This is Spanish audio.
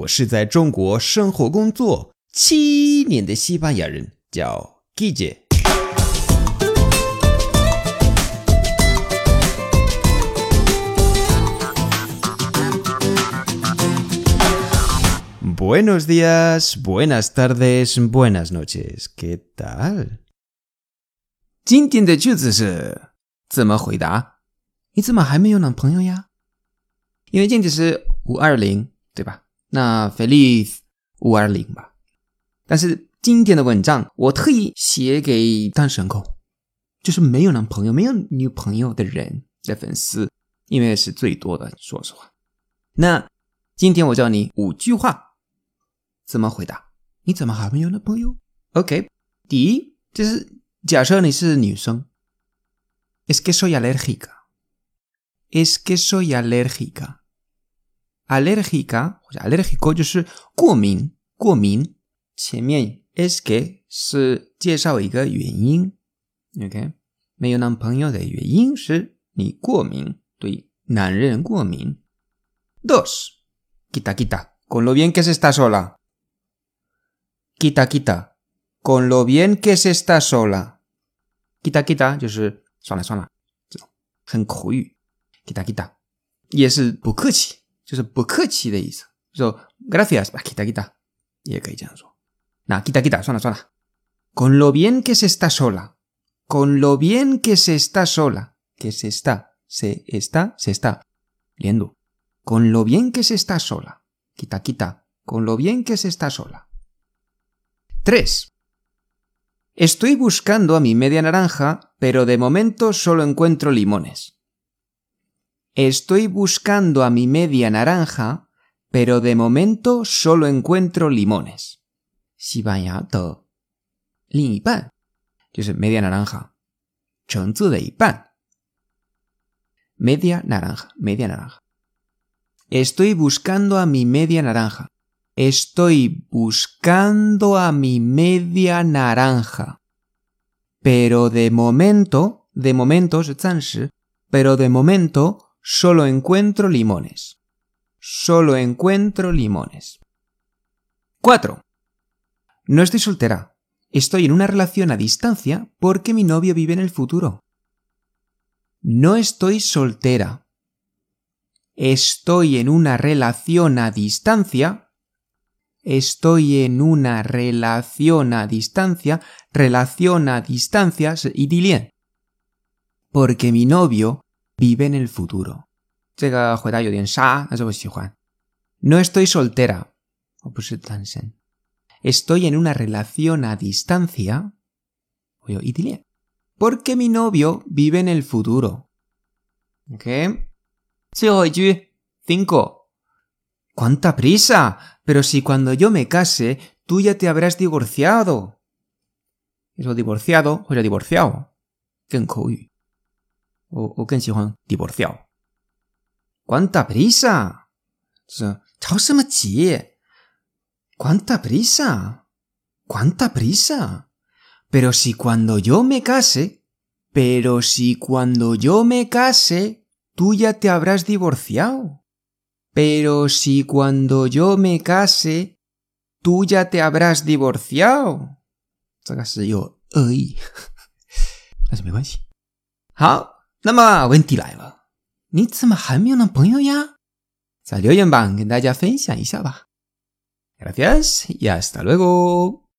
我是在中国生活工作七年的西班牙人，叫 Guille。Buenos días, buenas tardes, buenas noches. ¿Qué tal? 今天的句子是怎么回答？你怎么还没有男朋友呀？因为今天是五二零，对吧？那 Feliz 五二零吧。但是今天的文章我特意写给单身狗，就是没有男朋友、没有女朋友的人的粉丝，因为是最多的。说实话，那今天我教你五句话，怎么回答？你怎么还没有男朋友？OK，第一就是假设你是女生，Es que soy alérgica，Es que soy alérgica。alérgica 或者 alérgico 就是过敏，过敏。前面 es que 是介绍一个原因，OK？没有男朋友的原因是你过敏，对男人过敏。Dos, quita quita, con lo bien que se está sola. Quita quita, con lo bien que se está sola. Quita quita 就是算了算了，这种很口语。Quita quita 也是不客气。 就是不客气的意思。说 gracias 吧，quita quita 也可以这样说。那 quita quita 算了算了。Con lo bien que se está sola, con lo bien que se está sola, que se está, se está, se está 连读。Con lo bien que se está sola, quita quita, con lo bien que se está sola. 3. Estoy buscando a mi media naranja, pero de momento solo encuentro limones. Estoy buscando a mi media naranja, pero de momento solo encuentro limones. Shibayado. Liban. Yo media naranja. Chonzu de Ipan. Media naranja, media naranja. Estoy buscando a mi media naranja. Estoy buscando a mi media naranja. Pero de momento, de momento, pero de momento Solo encuentro limones. Solo encuentro limones. 4. No estoy soltera. Estoy en una relación a distancia porque mi novio vive en el futuro. No estoy soltera. Estoy en una relación a distancia. Estoy en una relación a distancia. Relación a distancia idilien. Porque mi novio vive en el futuro. No estoy soltera. Estoy en una relación a distancia. Porque mi novio vive en el futuro. ¿Ok? Cinco. ¿Cuánta prisa? Pero si cuando yo me case, tú ya te habrás divorciado. Eso divorciado, o divorciado. 更口语。 我我更喜欢 divorciado。¿Cuánta prisa？是着什么急？¿Cuánta prisa？¿Cuánta prisa？Pero si cuando yo me case, pero si cuando yo me case, tú ya te habrás divorciado. Pero si cuando yo me case, tú ya te habrás divorciado. 这个是有恶意，但是没关系。好。 那么问题来了，你怎么还没有男朋友呀？在留言板跟大家分享一下吧。Gracias y hasta luego。